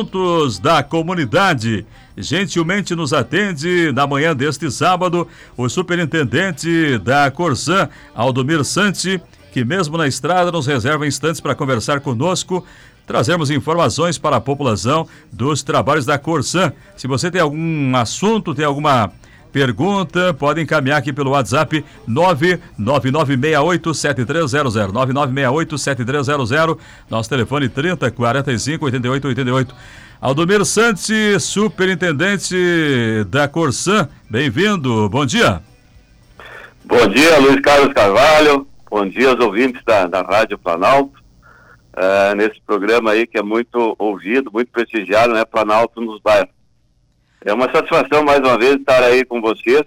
assuntos da comunidade. Gentilmente nos atende na manhã deste sábado o superintendente da Corsan, Aldomir Santi, que mesmo na estrada nos reserva instantes para conversar conosco trazermos informações para a população dos trabalhos da Corsan. Se você tem algum assunto, tem alguma pergunta, pode encaminhar aqui pelo WhatsApp 999687300. 99687300. Nosso telefone 30 45 88 88. Aldomiro Santos, superintendente da Corsan, bem-vindo, bom dia. Bom dia, Luiz Carlos Carvalho, bom dia aos ouvintes da, da Rádio Planalto, uh, nesse programa aí que é muito ouvido, muito prestigiado, né, Planalto nos bairros. É uma satisfação mais uma vez estar aí com vocês,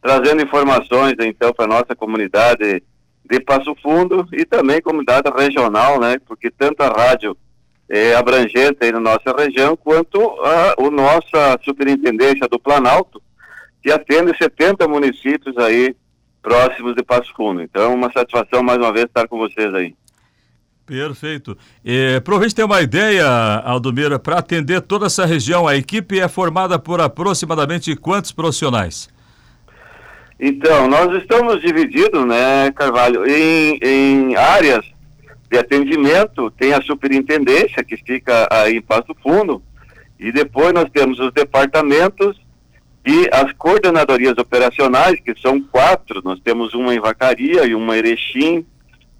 trazendo informações então para nossa comunidade de Passo Fundo e também comunidade regional, né? Porque tanto a rádio é abrangente aí na nossa região, quanto a o nossa superintendência do Planalto, que atende 70 municípios aí próximos de Passo Fundo. Então, uma satisfação mais uma vez estar com vocês aí. Perfeito. É, gente ter uma ideia, Aldomira, para atender toda essa região, a equipe é formada por aproximadamente quantos profissionais? Então, nós estamos divididos, né, Carvalho, em, em áreas de atendimento, tem a superintendência, que fica aí em Passo Fundo, e depois nós temos os departamentos e as coordenadorias operacionais, que são quatro, nós temos uma em Vacaria e uma em Erechim,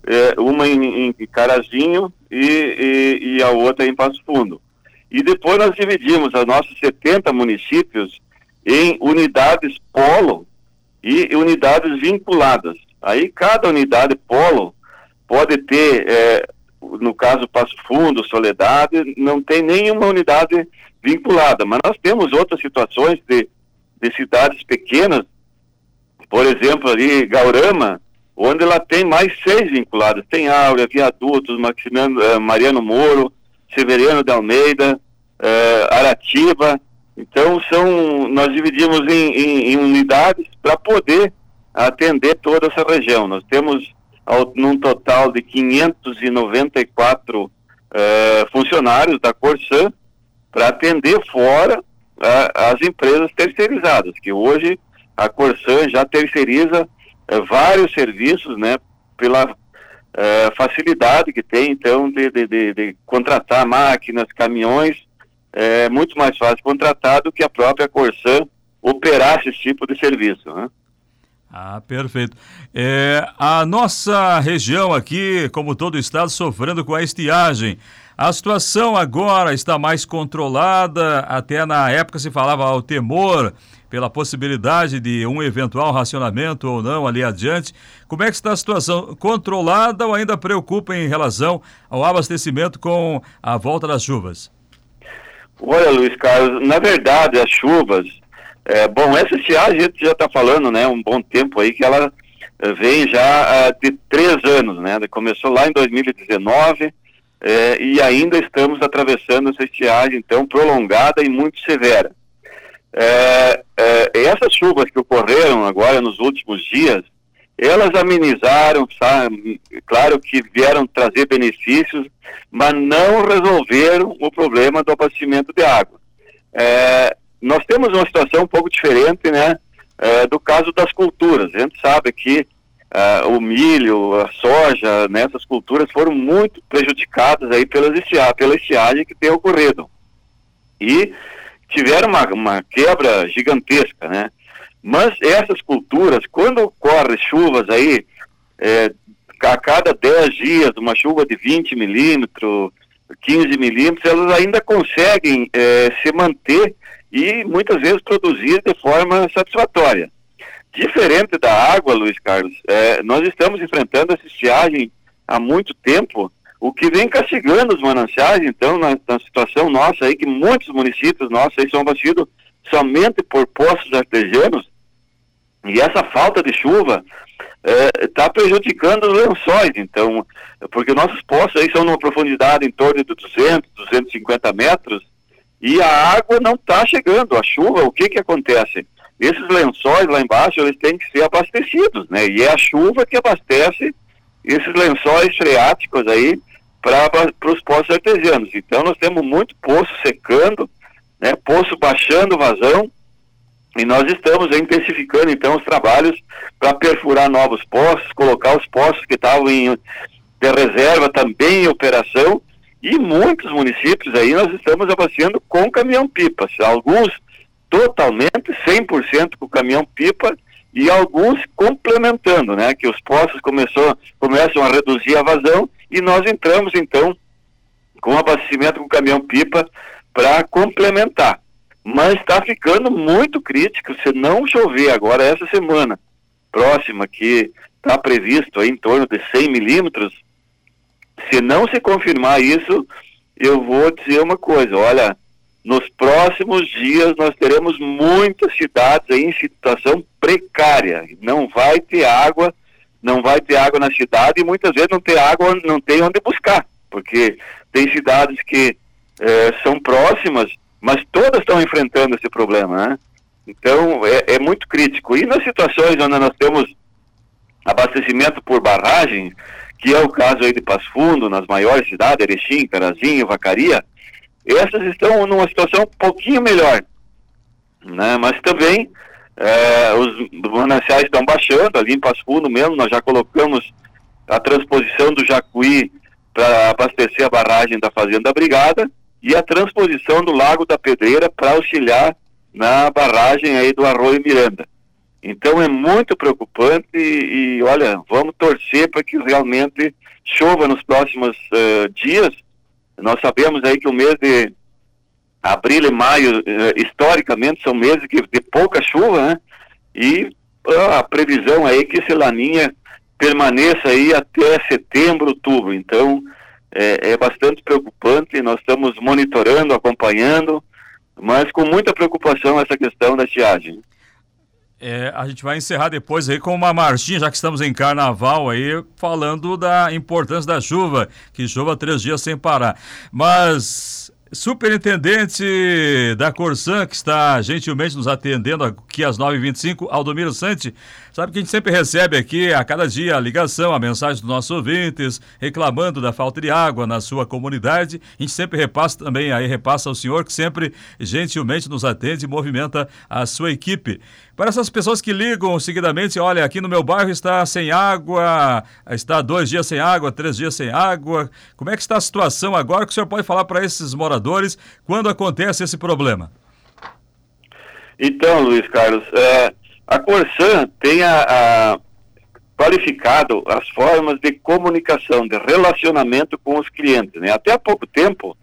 é, uma em, em Carazinho e, e, e, a outra em Passo Fundo. E depois nós dividimos os nossos 70 municípios em unidades polo e unidades vinculadas. Aí cada unidade polo pode ter, é, no caso Passo Fundo, Soledade, não tem nenhuma unidade vinculada, mas nós temos outras situações de, de cidades pequenas, por exemplo ali Gaurama, onde ela tem mais seis vinculados. Tem Áurea, Viadutos, Maximiano, eh, Mariano Moro, Severiano de Almeida, eh, Aratiba. Então, são, nós dividimos em, em, em unidades para poder atender toda essa região. Nós temos ao, num total de 594 eh, funcionários da Corsan para atender fora as empresas terceirizadas, que hoje a Corsan já terceiriza vários serviços, né, pela é, facilidade que tem, então, de, de, de, de, contratar máquinas, caminhões, é muito mais fácil contratar do que a própria Corsan operar esse tipo de serviço, né? Ah, perfeito. É, a nossa região aqui, como todo o estado, sofrendo com a estiagem. A situação agora está mais controlada, até na época se falava ao temor pela possibilidade de um eventual racionamento ou não ali adiante. Como é que está a situação? Controlada ou ainda preocupa em relação ao abastecimento com a volta das chuvas? Olha, Luiz Carlos, na verdade, as chuvas, é, bom, essa estiagem a gente já está falando, né, um bom tempo aí, que ela eh, vem já uh, de três anos, né, começou lá em 2019 é, e ainda estamos atravessando essa estiagem, então, prolongada e muito severa. É, é, essas chuvas que ocorreram agora nos últimos dias, elas amenizaram, sabe? claro que vieram trazer benefícios, mas não resolveram o problema do abastecimento de água. Nós temos uma situação um pouco diferente, né, é, do caso das culturas. A gente sabe que é, o milho, a soja, né, essas culturas foram muito prejudicadas aí pela estiagem, pela estiagem que tem ocorrido. E tiveram uma, uma quebra gigantesca, né? Mas essas culturas, quando ocorrem chuvas aí, é, a cada 10 dias, uma chuva de 20 milímetros, 15 milímetros, elas ainda conseguem é, se manter e muitas vezes produzir de forma satisfatória. Diferente da água, Luiz Carlos, é, nós estamos enfrentando essa estiagem há muito tempo o que vem castigando os mananciais, então, na, na, situação nossa aí, que muitos municípios nossos aí são abastecidos somente por poços artesianos, e essa falta de chuva está é, prejudicando os lençóis, então, porque nossos poços aí são numa profundidade em torno de 200, 250 metros, e a água não está chegando, a chuva, o que que acontece? Esses lençóis lá embaixo, eles têm que ser abastecidos, né, e é a chuva que abastece esses lençóis freáticos aí, para os poços artesianos. Então nós temos muito poço secando, né, poço baixando vazão, e nós estamos intensificando então os trabalhos para perfurar novos poços, colocar os poços que estavam em de reserva também em operação, e muitos municípios aí nós estamos abasteando com caminhão-pipa, alguns totalmente 100% com caminhão-pipa e alguns complementando, né, que os poços começou, começam a reduzir a vazão e nós entramos então com abastecimento com caminhão-pipa para complementar. Mas está ficando muito crítico se não chover agora essa semana próxima, que está previsto aí em torno de 100 milímetros, se não se confirmar isso, eu vou dizer uma coisa, olha, nos próximos dias nós teremos muitas cidades em situação precária. Não vai ter água, não vai ter água na cidade e muitas vezes não tem água, não tem onde buscar, porque tem cidades que é, são próximas, mas todas estão enfrentando esse problema, né? Então é, é muito crítico. E nas situações onde nós temos abastecimento por barragem, que é o caso aí de Passo Fundo, nas maiores cidades, Erechim, Carazinho, Vacaria, essas estão numa situação um pouquinho melhor, né? Mas também é, os mananciais estão baixando, ali em Passo Fundo mesmo, nós já colocamos a transposição do Jacuí para abastecer a barragem da Fazenda Brigada e a transposição do Lago da Pedreira para auxiliar na barragem aí do Arroio Miranda. Então é muito preocupante e, e olha, vamos torcer para que realmente chova nos próximos uh, dias nós sabemos aí que o mês de abril e maio, eh, historicamente, são meses que, de pouca chuva, né? E a previsão aí é que esse laninha permaneça aí até setembro, outubro. Então, é, é bastante preocupante. Nós estamos monitorando, acompanhando, mas com muita preocupação essa questão da estiagem. É, a gente vai encerrar depois aí com uma marchinha, já que estamos em carnaval aí, falando da importância da chuva, que chova três dias sem parar. Mas Superintendente da Corsan, que está gentilmente nos atendendo aqui às 9h25, Aldomiro Santi. Sabe que a gente sempre recebe aqui a cada dia a ligação, a mensagem dos nossos ouvintes, reclamando da falta de água na sua comunidade. A gente sempre repassa também, aí repassa ao senhor, que sempre gentilmente nos atende e movimenta a sua equipe. Para essas pessoas que ligam seguidamente, olha, aqui no meu bairro está sem água, está dois dias sem água, três dias sem água. Como é que está a situação agora que o senhor pode falar para esses moradores quando acontece esse problema? Então, Luiz Carlos, é, a Corsan tem a, qualificado as formas de comunicação, de relacionamento com os clientes. Né? Até há pouco tempo,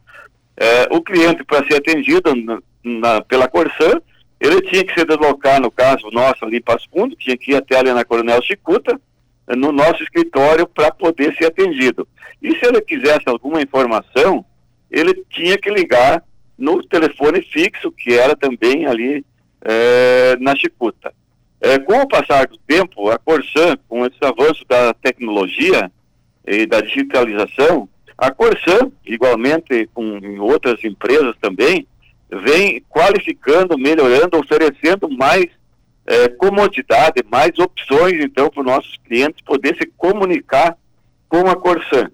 é, o cliente, para ser atendido na, na, pela Corsan, ele tinha que se deslocar, no caso nosso ali em Passo Fundo, tinha que ir até ali na Coronel Chicuta, no nosso escritório para poder ser atendido. E se ele quisesse alguma informação, ele tinha que ligar no telefone fixo, que era também ali é, na Chicuta. É, com o passar do tempo, a Corsan, com esse avanço da tecnologia e da digitalização, a Corsan, igualmente com outras empresas também, vem qualificando, melhorando, oferecendo mais é, comodidade, mais opções, então, para os nossos clientes poder se comunicar com a Corsan.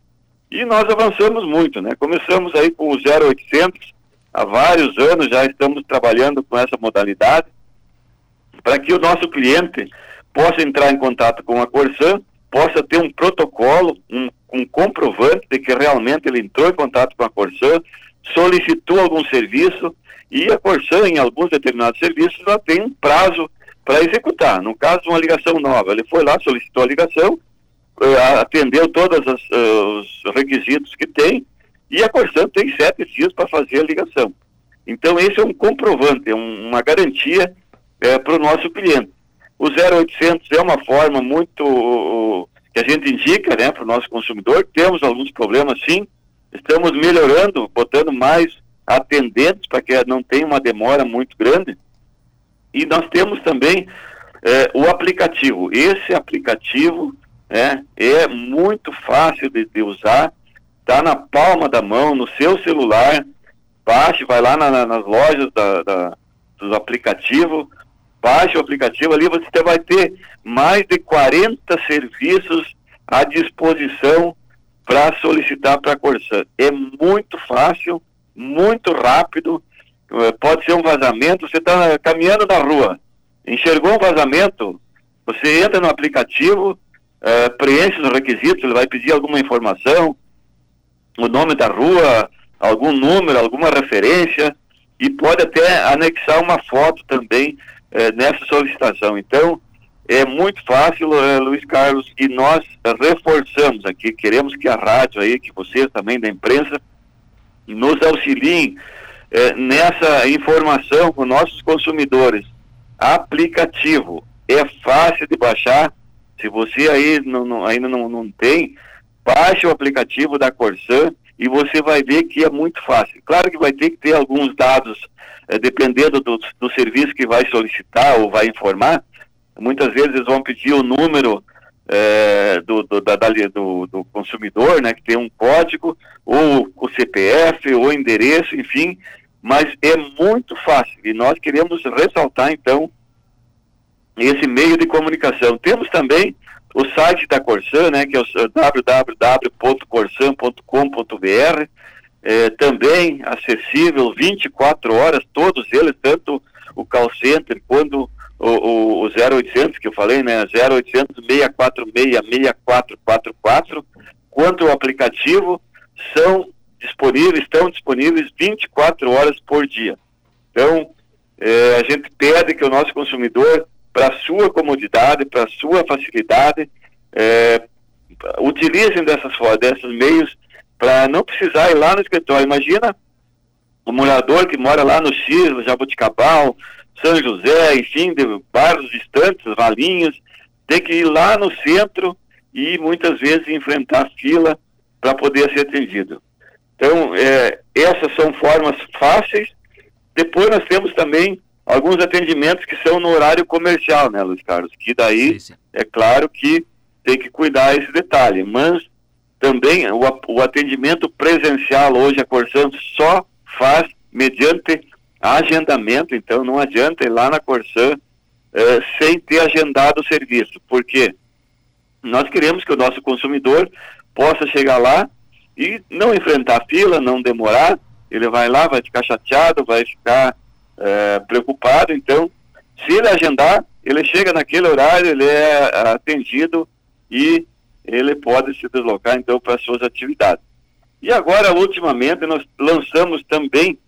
E nós avançamos muito, né? Começamos aí com o 0800, há vários anos já estamos trabalhando com essa modalidade, para que o nosso cliente possa entrar em contato com a Corsan, possa ter um protocolo, um, um comprovante de que realmente ele entrou em contato com a Corsan, solicitou algum serviço, e a Corsan, em alguns determinados serviços, ela tem um prazo para executar. No caso de uma ligação nova, ele foi lá, solicitou a ligação, uh, atendeu todos uh, os requisitos que tem, e a Corsan tem sete dias para fazer a ligação. Então, esse é um comprovante, é um, uma garantia é, para o nosso cliente. O 0800 é uma forma muito que a gente indica né, para o nosso consumidor. Temos alguns problemas, sim. Estamos melhorando, botando mais atendentes para que não tenha uma demora muito grande. E nós temos também é, o aplicativo. Esse aplicativo é, é muito fácil de, de usar, está na palma da mão, no seu celular. Baixe, vai lá na, nas lojas da, da, dos aplicativos, baixe o aplicativo ali, você vai ter mais de 40 serviços à disposição para solicitar para a Corsã. É muito fácil, muito rápido, eh, pode ser um vazamento, você está caminhando na rua, enxergou um vazamento, você entra no aplicativo, é, preenche os requisitos, ele vai pedir alguma informação, o nome da rua, algum número, alguma referência, e pode até anexar uma foto também é, nessa solicitação. Então, é muito fácil, é, Luiz Carlos, e nós reforçamos aqui, queremos que a rádio aí, que vocês também da imprensa, nos auxiliem é, nessa informação com nossos consumidores. Aplicativo é fácil de baixar. Se você aí não, não, ainda não, não tem, baixe o aplicativo da Corsan e você vai ver que é muito fácil. Claro que vai ter que ter alguns dados, dependendo do, do serviço que vai solicitar ou vai informar. Muitas vezes vão pedir o número é, do, do, da, do, do, consumidor, né, que tem um código, ou o CPF, ou endereço, enfim, mas é muito fácil e nós queremos ressaltar então esse meio de comunicação. Temos também o site da Corsan, né, que é o www.corsan.com.br, é, também acessível 24 horas, todos eles, tanto o call center quanto o, o, o 0800 que eu falei, né, 0800 646 6444, quanto o aplicativo, são disponíveis, estão disponíveis 24 horas por dia. Então, é, a gente pede que o nosso consumidor, para sua comodidade, para sua facilidade, é, utilizem dessas desses meios para não precisar ir lá no escritório. Imagina o morador que mora lá no X, Jabuticabal, São José, enfim, de bairros distantes, Valinhos, tem que ir lá no centro e muitas vezes enfrentar fila para poder ser atendido. Então, é, essas são formas fáceis. Depois nós temos também alguns atendimentos que são no horário comercial, né, Luiz Carlos? Que daí, sim, sim. é claro que tem que cuidar esse detalhe. Mas também o, o atendimento presencial hoje a Corsan só faz mediante agendamento, então não adianta ir lá na Corsan é, sem ter agendado o serviço, porque nós queremos que o nosso consumidor possa chegar lá e não enfrentar fila, não demorar, ele vai lá, vai ficar chateado, vai ficar é, preocupado, então, se ele agendar, ele chega naquele horário, ele é atendido e ele pode se deslocar, então, para suas atividades. E agora, ultimamente, nós lançamos também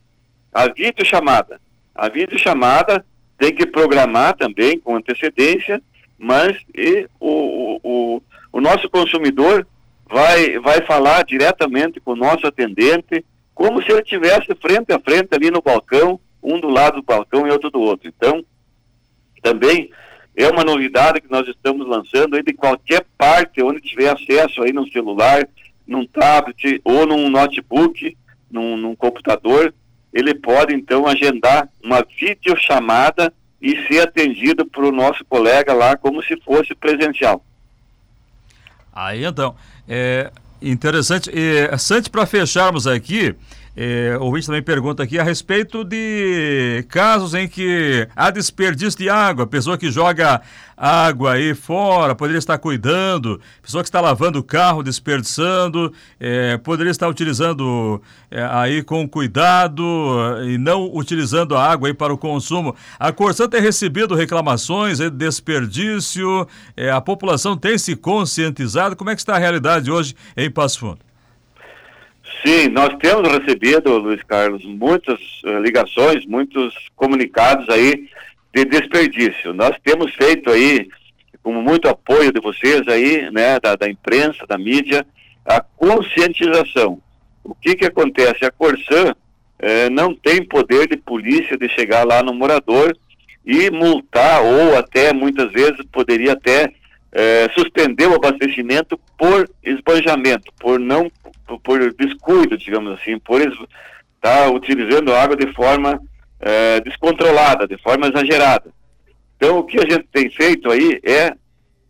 a videochamada. A videochamada tem que programar também com antecedência, mas e o, o, o nosso consumidor vai, vai falar diretamente com o nosso atendente, como se ele estivesse frente a frente ali no balcão, um do lado do balcão e outro do outro. Então, também é uma novidade que nós estamos lançando aí de qualquer parte onde tiver acesso aí no celular, num tablet ou num notebook, num, num computador, ele pode então agendar uma videochamada e ser atendido por o nosso colega lá como se fosse presencial. Aí então, é interessante. Sante, para fecharmos aqui, é, o ouvinte também pergunta aqui a respeito de casos em que há desperdício de água, pessoa que joga água aí fora, poderia estar cuidando, pessoa que está lavando o carro, desperdiçando, é, poderia estar utilizando é, aí com cuidado e não utilizando a água aí para o consumo. A Corsan tem recebido reclamações de desperdício, é, a população tem se conscientizado. Como é que está a realidade hoje em Passo Fundo? Sim, nós temos recebido, Luiz Carlos, muitas uh, ligações, muitos comunicados aí de desperdício. Nós temos feito aí, com muito apoio de vocês aí, né, da, da imprensa, da mídia, a conscientização. O que que acontece? A Corsan eh, não tem poder de polícia de chegar lá no morador e multar, ou até, muitas vezes, poderia até eh, suspender o abastecimento por esbanjamento, por não por descuido, digamos assim, por estar tá utilizando a água de forma é, descontrolada, de forma exagerada. Então, o que a gente tem feito aí é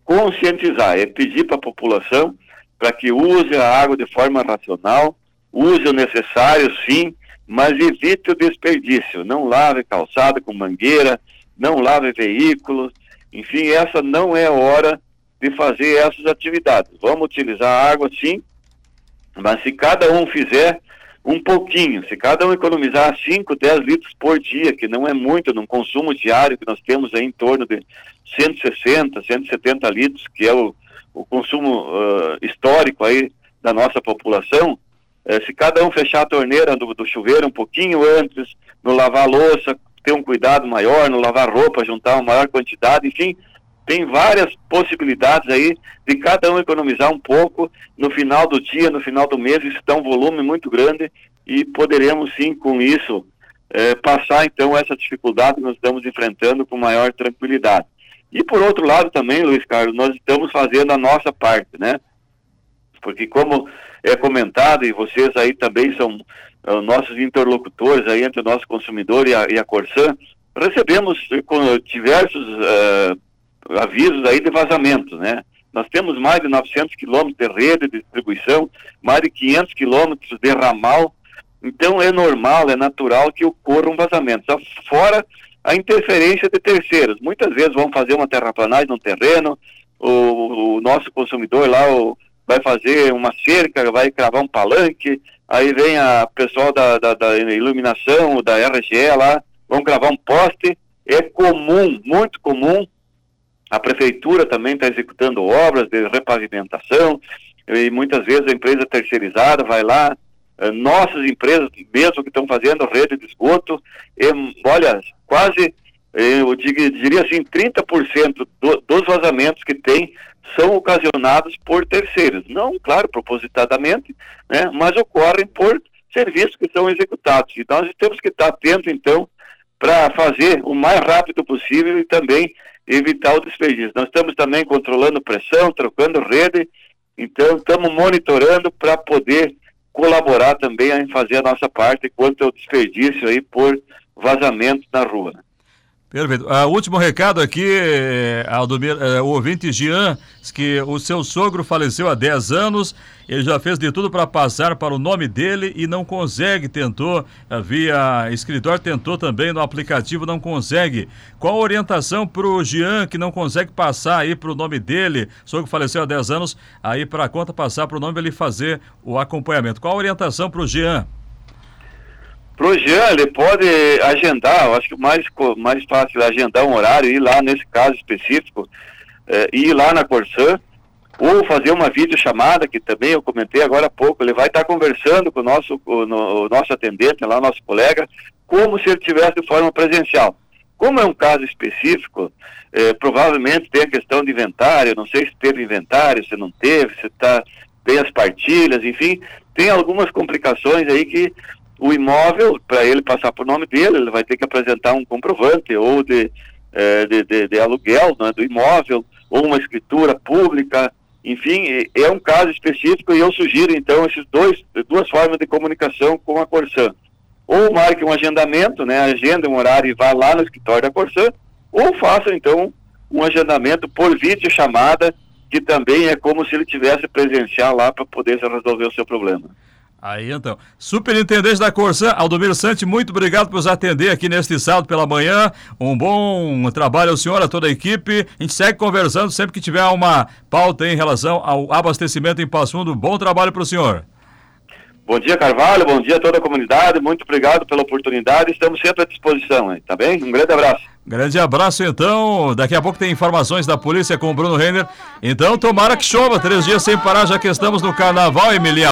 conscientizar, é pedir para a população para que use a água de forma racional, use o necessário, sim, mas evite o desperdício. Não lave calçada com mangueira, não lave veículos, enfim, essa não é hora de fazer essas atividades. Vamos utilizar a água, sim, Mas se cada um fizer um pouquinho, se cada um economizar 5, 10 litros por dia, que não é muito num consumo diário que nós temos aí em torno de 160, 170 litros, que é o, o consumo uh, histórico aí da nossa população, uh, se cada um fechar a torneira do, do chuveiro um pouquinho antes, no lavar louça, ter um cuidado maior, no lavar roupa, juntar uma maior quantidade, enfim, tem várias possibilidades aí de cada um economizar um pouco no final do dia, no final do mês, isso dá um volume muito grande e poderemos sim com isso eh, passar então essa dificuldade que nós estamos enfrentando com maior tranquilidade. E por outro lado também, Luiz Carlos, nós estamos fazendo a nossa parte, né? Porque como é comentado, e vocês aí também são uh, nossos interlocutores aí entre o nosso consumidor e a, a Corsan, recebemos com diversos uh, avisos aí de vazamentos, né? Nós temos mais de 900 quilômetros de rede de distribuição, mais de 500 quilômetros de ramal, então é normal, é natural que ocorram vazamentos. Fora a interferência de terceiros. Muitas vezes vão fazer uma terraplanagem no terreno, o, o nosso consumidor lá o, vai fazer uma cerca, vai cravar um palanque, aí vem a pessoal da, da, da iluminação, da RGE lá, vão gravar um poste. É comum, muito comum, a prefeitura também está executando obras de repavimentação, e muitas vezes a empresa terceirizada vai lá, eh, nossas empresas mesmo que estão fazendo rede de esgoto, e, olha, quase, eh, eu diria assim, 30% do, dos vazamentos que tem são ocasionados por terceiros. Não, claro, propositadamente, né, mas ocorrem por serviços que são executados. Então, nós temos que estar atentos, então, para fazer o mais rápido possível e também evitar o desperdício. Nós estamos também controlando pressão, trocando rede, então estamos monitorando para poder colaborar também em fazer a nossa parte quanto ao desperdício aí por vazamento na rua. Perfeito. Uh, último recado aqui, eh, Aldomir, uh, o ouvinte Jean, que o seu sogro faleceu há 10 anos, ele já fez de tudo para passar para o nome dele e não consegue, tentou uh, via escritório, tentou também no aplicativo, não consegue. Qual a orientação para o Jean que não consegue passar aí para o nome dele, sogro faleceu há 10 anos, aí para a conta passar para o nome ele fazer o acompanhamento? Qual a orientação para o Jean? Pro Jean, ele pode agendar, eu acho que mais, mais fácil agendar um horário, ir lá nesse caso específico, é, ir lá na Corsã, ou fazer uma videochamada, que também eu comentei agora há pouco, ele vai estar conversando com o nosso, o, no, o nosso atendente, lá, nosso colega, como se ele tivesse de forma presencial. Como é um caso específico, é, provavelmente tem a questão de inventário, não sei se teve inventário, se não teve, se tá, tem as partilhas, enfim, tem algumas complicações aí que o imóvel, para ele passar por nome dele, ele vai ter que apresentar um comprovante ou de, é, de, de, de, aluguel né, do imóvel, ou uma escritura pública, enfim, é um caso específico e eu sugiro então esses dois duas formas de comunicação com a Corsan. Ou marque um agendamento, né, agenda um horário e vá lá no escritório da Corsan, ou faça então um agendamento por vídeo chamada, que também é como se ele tivesse presencial lá para poder resolver o seu problema. Aí então, Superintendente da Corsã, Aldomiro Sante, muito obrigado por nos atender aqui neste sábado pela manhã. Um bom trabalho ao senhor, a toda a equipe. A gente segue conversando sempre que tiver uma pauta em relação ao abastecimento em Passo Fundo. Bom trabalho para o senhor. Bom dia, Carvalho. Bom dia a toda a comunidade. Muito obrigado pela oportunidade. Estamos sempre à disposição, hein? tá bem? Um grande abraço. Grande abraço, então. Daqui a pouco tem informações da polícia com o Bruno Renner. Então, tomara que chova. Três dias sem parar, já que estamos no carnaval, Emiliano.